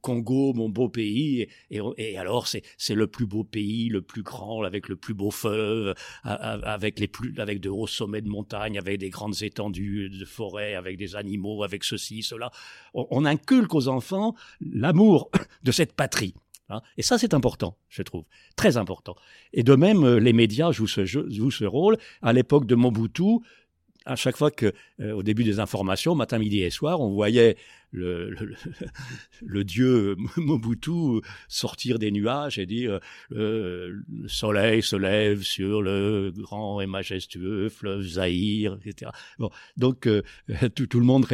Congo, mon beau pays, et, alors c'est le plus beau pays, le plus grand, avec le plus beau fleuve, avec les plus avec de hauts sommets de montagne, avec des grandes étendues de forêt, avec des animaux, avec ceci, cela. On, on inculque aux enfants l'amour de cette patrie. Hein. Et ça, c'est important, je trouve, très important. Et de même, euh, les médias jouent ce rôle. À l'époque de Mobutu, à chaque fois que, euh, au début des informations, matin, midi et soir, on voyait le, le, le dieu Mobutu sortir des nuages et dire euh, le soleil se lève sur le grand et majestueux fleuve Zaïre, etc. Bon, donc euh, tout, tout, le monde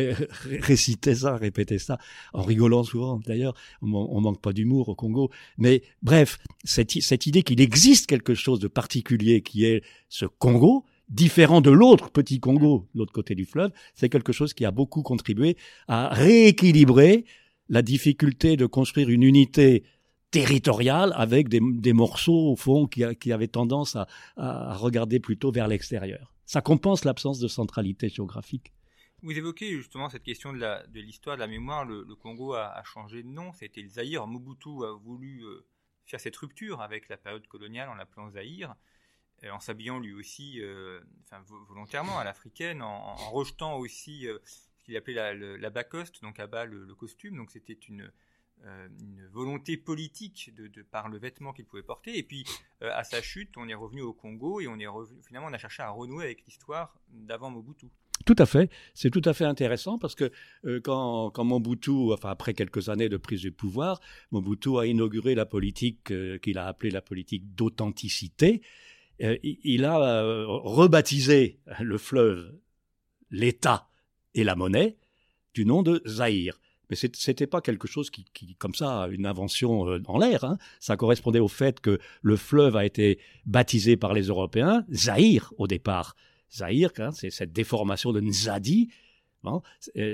récitait ça, répétait ça, en rigolant souvent. D'ailleurs, on, on manque pas d'humour au Congo. Mais bref, cette, cette idée qu'il existe quelque chose de particulier qui est ce Congo, différent de l'autre petit Congo, l'autre côté du fleuve, c'est quelque chose qui a beaucoup contribué à rééquilibrer la difficulté de construire une unité territoriale avec des, morceaux au fond qui, avaient tendance à, regarder plutôt vers l'extérieur. Ça compense l'absence de centralité géographique. Vous évoquez justement cette question de l'histoire de, la mémoire. Le, Congo a, a, changé de nom. C'était le Zaïre. Mobutu a voulu euh, faire cette rupture avec la période coloniale en l'appelant Zaïre. Euh, en s'habillant lui aussi, euh, volontairement à l'africaine, en, rejetant aussi euh, ce qu'il appelait la, la bacoste, donc à bas le, costume. Donc c'était une, volonté politique de, par le vêtement qu'il pouvait porter. Et puis à sa chute, on est revenu au Congo et on est finalement on a cherché à renouer avec l'histoire d'avant Mobutu. Tout à fait, c'est tout à fait intéressant parce que quand, quand Mobutu, enfin après quelques années de prise de pouvoir, Mobutu a inauguré la politique qu'il a appelée la politique d'authenticité, il a euh, rebaptisé le fleuve l'État et la monnaie du nom de Zaïre. Mais c'était pas quelque chose qui, comme ça, une invention euh, en l'air. Hein. Ça correspondait au fait que le fleuve a été baptisé par les Européens Zaïre au départ. Zaïre, hein, c'est cette déformation de Nzadi, Hein.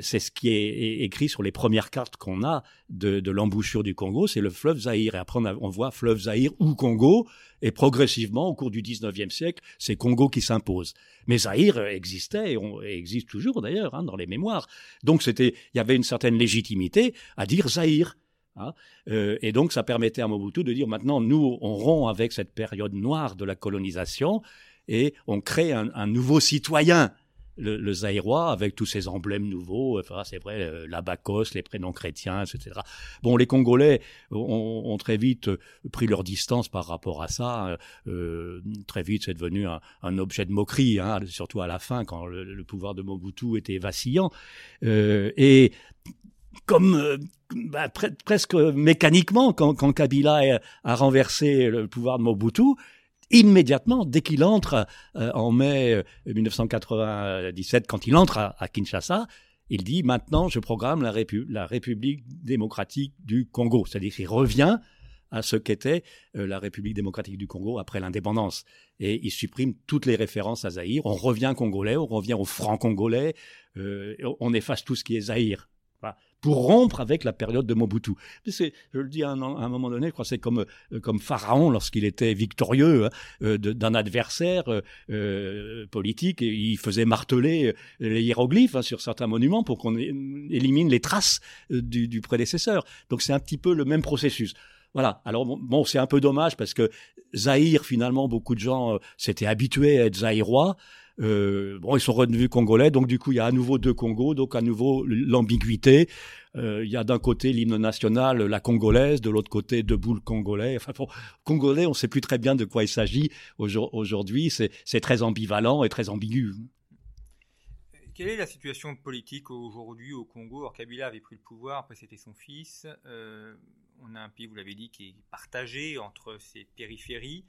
C'est ce qui est écrit sur les premières cartes qu'on a de, l'embouchure du Congo, c'est le fleuve Zaïre. Et après, on, voit fleuve Zaïre ou Congo, et progressivement, au cours du 19e siècle, c'est Congo qui s'impose. Mais Zaïre existait, et, existe toujours d'ailleurs, hein, dans les mémoires. Donc, c'était, il y avait une certaine légitimité à dire Zaïre. Hein euh, et donc, ça permettait à Mobutu de dire maintenant, nous, on rompt avec cette période noire de la colonisation, et on crée un nouveau citoyen le, le Zaïrois avec tous ses emblèmes nouveaux, enfin, c'est vrai, euh, l'abacos, les prénoms chrétiens, etc. Bon, les Congolais ont, ont, très vite euh, pris leur distance par rapport à ça. Euh, très vite, c'est devenu un, un, objet de moquerie, hein, surtout à la fin, quand le, le pouvoir de Mobutu était vacillant. Euh, et comme euh, bah, pre presque mécaniquement, quand, quand Kabila a renversé le pouvoir de Mobutu, immédiatement, dès qu'il entre euh, en mai 1997, euh, quand il entre à, Kinshasa, il dit maintenant je programme la, Répu la République démocratique du Congo. C'est-à-dire qu'il revient à ce qu'était euh, la République démocratique du Congo après l'indépendance. Et il supprime toutes les références à Zaïre. On revient congolais, on revient au franc congolais, on efface tout ce qui est Zaïre. Pour rompre avec la période de Mobutu. C'est, je le dis à un, moment donné, je crois c'est comme euh, comme Pharaon lorsqu'il était victorieux hein, euh, d'un adversaire euh, politique, et il faisait marteler les hiéroglyphes hein, sur certains monuments pour qu'on élimine les traces du, du prédécesseur. Donc c'est un petit peu le même processus. Voilà. Alors bon, c'est un peu dommage parce que Zaïre, finalement, beaucoup de gens euh, s'étaient habitués à être zaïrois. Euh, bon, ils sont redevenus congolais, donc du coup, il y a à nouveau deux Congos, donc à nouveau l'ambiguïté. Euh, il y a d'un côté l'hymne national, la congolaise, de l'autre côté debout le congolais. Enfin, congolais, on ne sait plus très bien de quoi il s'agit aujourd'hui. C'est très ambivalent et très ambigu. Quelle est la situation politique aujourd'hui au Congo? Alors, Kabila avait pris le pouvoir, après c'était son fils. Euh, on a un pays, vous l'avez dit, qui est partagé entre ses périphéries.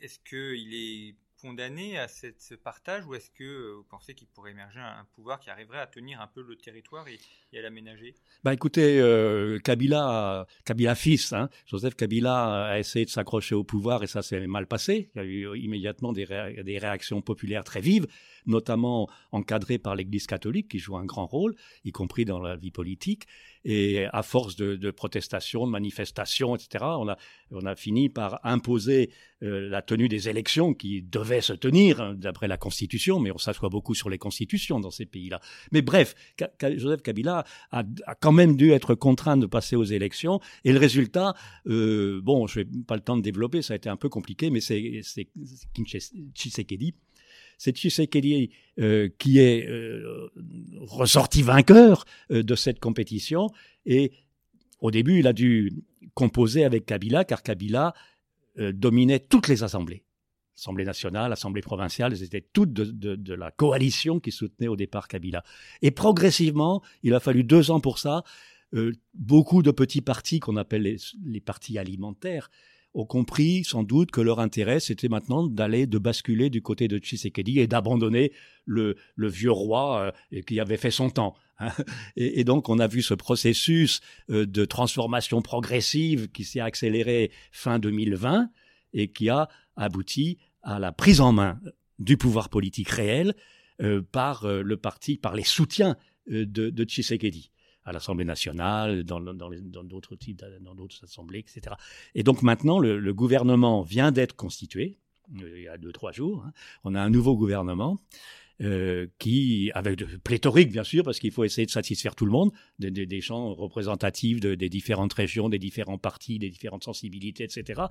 Est-ce qu'il est condamné à ce partage ou est-ce que euh, vous pensez qu'il pourrait émerger un, pouvoir qui arriverait à tenir un peu le territoire et, à l'aménager? Bah écoutez, euh, Kabila, Kabila fils, hein, Joseph Kabila a essayé de s'accrocher au pouvoir et ça s'est mal passé. Il y a eu immédiatement des réactions populaires très vives, notamment encadrées par l'Église catholique qui joue un grand rôle, y compris dans la vie politique. Et à force de, de protestations, de manifestations, etc., on a, on a fini par imposer euh, la tenue des élections qui devaient se tenir hein, d'après la constitution, mais on s'assoit beaucoup sur les constitutions dans ces pays-là. Mais bref, Joseph Kabila a, quand même dû être contraint de passer aux élections, et le résultat, euh, bon, je n'ai pas le temps de développer, ça a été un peu compliqué, mais c'est Tshisekedi c'est Tshisekedi euh, qui est euh, ressorti vainqueur euh, de cette compétition et au début il a dû composer avec Kabila car Kabila dominait toutes les assemblées. Assemblée nationale, Assemblée provinciale, elles étaient toutes de, la coalition qui soutenait au départ Kabila. Et progressivement, il a fallu deux ans pour ça, beaucoup de petits partis qu'on appelle les, partis alimentaires ont compris sans doute que leur intérêt c'était maintenant d'aller de basculer du côté de Tshisekedi et d'abandonner le, vieux roi euh, qui avait fait son temps. Hein. Et, donc on a vu ce processus euh, de transformation progressive qui s'est accéléré fin 2020 et qui a abouti à la prise en main du pouvoir politique réel euh, par le parti, par les soutiens de, de Tshisekedi à l'Assemblée nationale, dans, d'autres types, dans assemblées, etc. Et donc maintenant, le, gouvernement vient d'être constitué, il y a deux, trois jours. Hein. On a un nouveau gouvernement euh, qui, avec de, pléthorique bien sûr, parce qu'il faut essayer de satisfaire tout le monde, des, gens représentatifs de, des différentes régions, des différents partis, des différentes sensibilités, etc.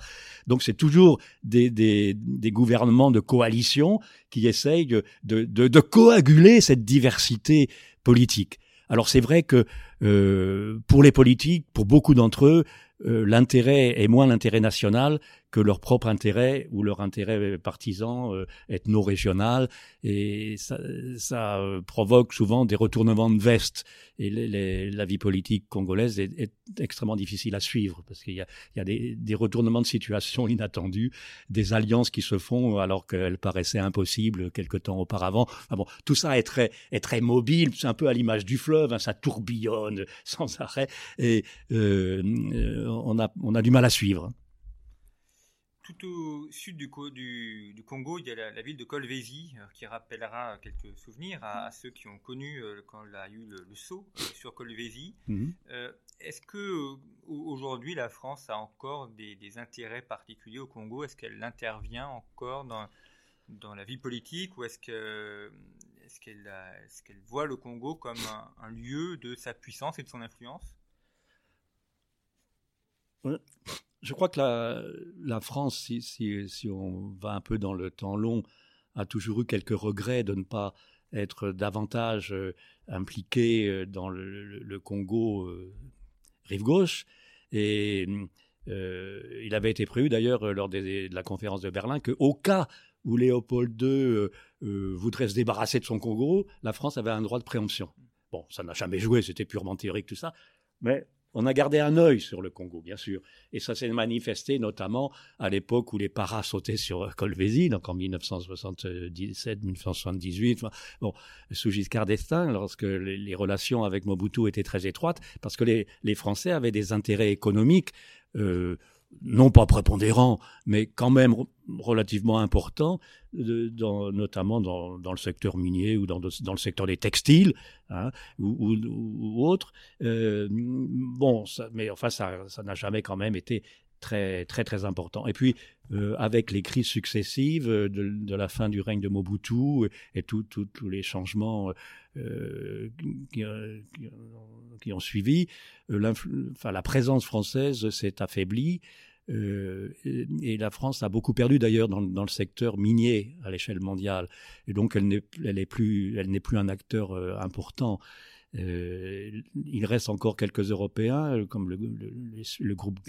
Donc c'est toujours des, des, des, gouvernements de coalition qui essayent de coaguler cette diversité politique. Alors c'est vrai que euh, pour les politiques, pour beaucoup d'entre eux, euh, l'intérêt est moins l'intérêt national que leur propre intérêt ou leur intérêt partisan euh, ethno-régional. Et ça, ça euh, provoque souvent des retournements de veste. Et les, la vie politique congolaise est, est, extrêmement difficile à suivre parce qu'il y a, il y a des, des, retournements de situation inattendus, des alliances qui se font alors qu'elles paraissaient impossibles quelque temps auparavant. Ah bon, tout ça est très, est très mobile, c'est un peu à l'image du fleuve, hein, ça tourbillonne sans arrêt et euh, on, a, on a du mal à suivre tout au sud du, du, Congo, il y a la, ville de Kolwezi euh, qui rappellera quelques souvenirs à, ceux qui ont connu euh, quand il a eu le, saut euh, sur Kolwezi. Mhm. Est-ce que aujourd'hui la France a encore des, intérêts particuliers au Congo? Est-ce qu'elle intervient encore dans, dans la vie politique? Ou est-ce que est-ce qu'elle voit le Congo comme un, lieu de sa puissance et de son influence? Je crois que la, France, si, on va un peu dans le temps long, a toujours eu quelques regrets de ne pas être davantage euh, impliqué euh, dans le, Congo euh, rive gauche. Et il avait été prévu d'ailleurs lors de la conférence de Berlin qu'au cas où Léopold II voudrait se débarrasser de son Congo, la France avait un droit de préemption. Bon, ça n'a jamais joué, c'était purement théorique tout ça, mais on a gardé un œil sur le Congo, bien sûr, et ça s'est manifesté notamment à l'époque où les paras sautaient sur Colvézi, donc en 1977-1978, bon, sous Giscard d'Estaing, lorsque les, relations avec Mobutu étaient très étroites, parce que les, les Français avaient des intérêts économiques euh, non pas prépondérant, mais quand même relativement important, notamment dans, le secteur minier ou dans, le secteur des textiles hein, ou, ou. Euh, bon, mais enfin, ça n'a jamais quand même été très très très important. Et puis euh, avec les crises successives de, de, la fin du règne de Mobutu et tous les changements euh, qui, ont suivi, euh, la présence française s'est affaiblie. Euh, et la France a beaucoup perdu d'ailleurs dans, le secteur minier à l'échelle mondiale. Et donc elle n'est plus elle n'est plus un acteur euh, important. Euh, il reste encore quelques Européens, euh, comme le, groupe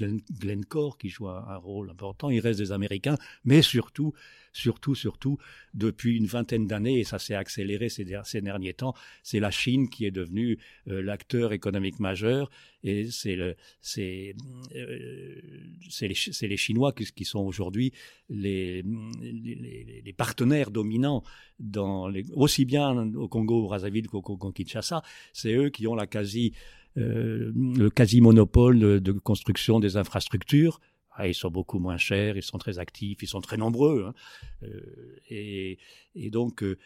Glencore, qui joue un, rôle important. Il reste des Américains, mais surtout, surtout, surtout, depuis une vingtaine d'années, et ça s'est accéléré ces, derniers temps, c'est la Chine qui est devenue euh, l'acteur économique majeur, et c'est le, euh, les, Chinois qui, sont aujourd'hui les, partenaires dominants dans aussi bien au Congo, au Brazzaville qu'au Kinshasa c'est eux qui ont la quasi, euh, le quasi monopole de, construction des infrastructures. Ah, ils sont beaucoup moins chers, ils sont très actifs, ils sont très nombreux. Hein. Euh, et, donc, euh,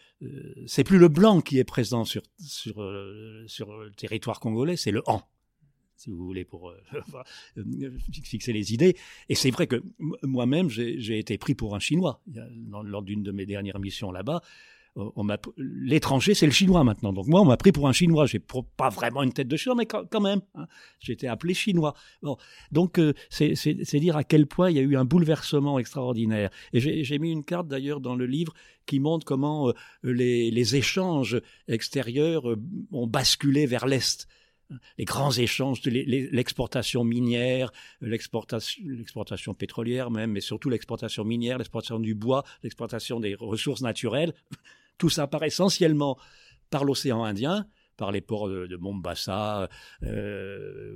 c'est plus le blanc qui est présent sur, sur, sur le territoire congolais, c'est le Han. si vous voulez, pour fixer les idées. Et c'est vrai que moi-même, j'ai été pris pour un Chinois lors d'une de mes dernières missions là-bas. L'étranger, c'est le chinois maintenant. Donc moi, on m'a pris pour un chinois. J'ai pas vraiment une tête de chinois, mais quand, même, hein. été appelé chinois. Donc euh, c'est dire à quel point il y a eu un bouleversement extraordinaire. Et j'ai mis une carte d'ailleurs dans le livre qui montre comment euh, les, échanges extérieurs euh, ont basculé vers l'est les grands échanges, l'exportation minière, l'exportation pétrolière même, mais surtout l'exportation minière, l'exportation du bois, l'exportation des ressources naturelles, tout ça part essentiellement par l'océan Indien, par les ports de, Mombasa, euh,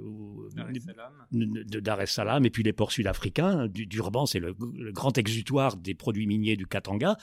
de Dar es Salaam, et puis les ports sud-africains. Durban, c'est le, grand exutoire des produits miniers du Katanga.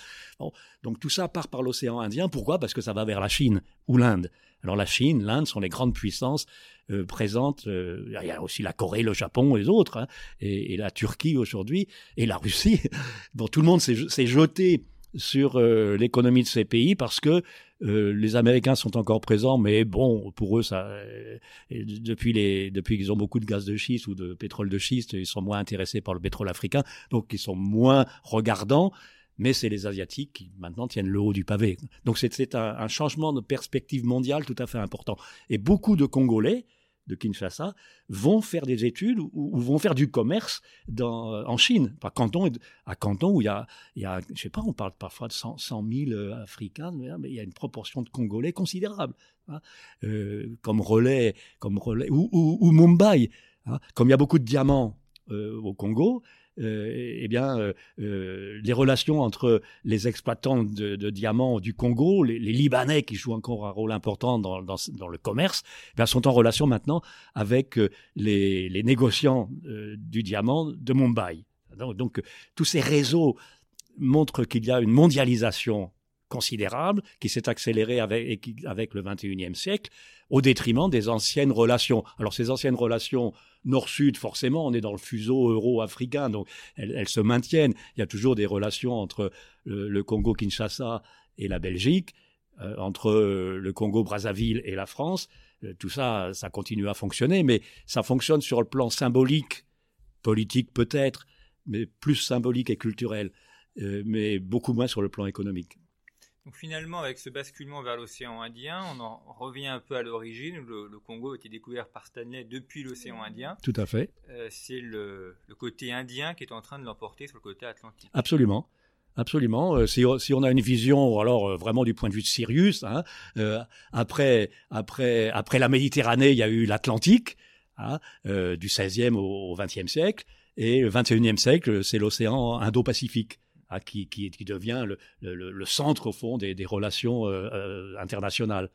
donc tout ça part par l'océan Indien. Pourquoi? Parce que ça va vers la Chine ou l'Inde. Alors la Chine, l'Inde sont les grandes puissances euh, présentes. Euh, il y a aussi la Corée, le Japon et les autres, hein, et, et, la Turquie aujourd'hui, et la Russie. Bon, tout le monde s'est jeté sur euh, l'économie de ces pays parce que euh, les Américains sont encore présents, mais bon, pour eux, ça, euh, depuis les, depuis qu'ils ont beaucoup de gaz de schiste ou de pétrole de schiste, ils sont moins intéressés par le pétrole africain, donc ils sont moins regardants. Mais c'est les Asiatiques qui maintenant tiennent le haut du pavé. Donc c'est un, un changement de perspective mondiale tout à fait important. Et beaucoup de Congolais, de Kinshasa vont faire des études ou, vont faire du commerce dans, en Chine, à Canton, à Canton où il y a, je sais pas, on parle parfois de 100, 000 euh, Africains, mais il y a une proportion de Congolais considérable, hein, euh, comme relais, comme relais, ou, Mumbai, hein, comme il y a beaucoup de diamants euh, au Congo, euh, eh bien, euh, euh, les relations entre les exploitants de, diamants du Congo, les, Libanais qui jouent encore un rôle important dans, le commerce, eh sont en relation maintenant avec les, les négociants du diamant de Mumbai. Donc tous ces réseaux montrent qu'il y a une mondialisation considérable qui s'est accélérée avec, avec le 21e siècle au détriment des anciennes relations. Alors ces anciennes relations nord-sud, forcément, on est dans le fuseau euro-africain, donc elles, se maintiennent. Il y a toujours des relations entre le, Congo-Kinshasa et la Belgique, euh, entre le Congo-Brazzaville et la France. Euh, tout ça, ça continue à fonctionner, mais ça fonctionne sur le plan symbolique, politique peut-être, mais plus symbolique et culturel, euh, mais beaucoup moins sur le plan économique. Donc finalement, avec ce basculement vers l'océan Indien, on en revient un peu à l'origine. Le, Congo a été découvert par Stanley depuis l'océan Indien. Tout à fait. Euh, c'est le, côté indien qui est en train de l'emporter sur le côté atlantique. Absolument. Absolument. Euh, si, on a une vision, alors euh, vraiment du point de vue de Sirius, hein, après, après, après la Méditerranée, il y a eu l'Atlantique, hein, du 16e au, au 20e siècle, et le 21e siècle, c'est l'océan Indo-Pacifique qui, qui, devient le, centre au fond des, relations euh, euh, internationales.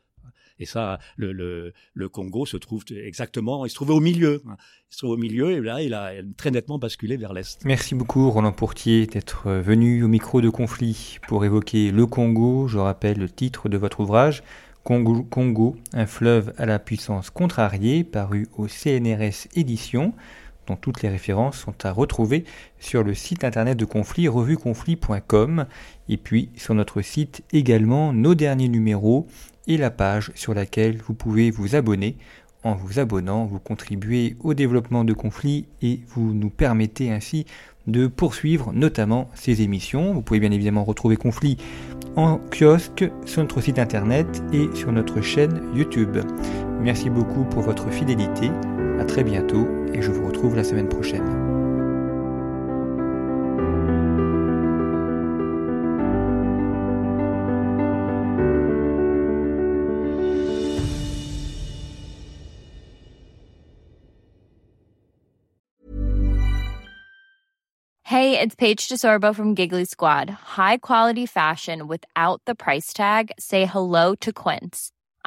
Et ça, le, Congo se trouve exactement, il se trouvait au milieu. Il se trouve au milieu et là, il a très nettement basculé vers l'Est. Merci beaucoup, Roland Pourtier, d'être venu au micro de conflit pour évoquer le Congo. Je rappelle le titre de votre ouvrage, Congo, Congo un fleuve à la puissance contrariée, paru au CNRS Éditions dont toutes les références sont à retrouver sur le site internet de Conflit, revueconflit.com, et puis sur notre site également nos derniers numéros et la page sur laquelle vous pouvez vous abonner. En vous abonnant, vous contribuez au développement de Conflit et vous nous permettez ainsi de poursuivre notamment ces émissions. Vous pouvez bien évidemment retrouver Conflit en kiosque sur notre site internet et sur notre chaîne YouTube. Merci beaucoup pour votre fidélité. À très bientôt et je vous retrouve la semaine prochaine. Hey, it's Paige DeSorbo from Giggly Squad. High quality fashion without the price tag. Say hello to Quince.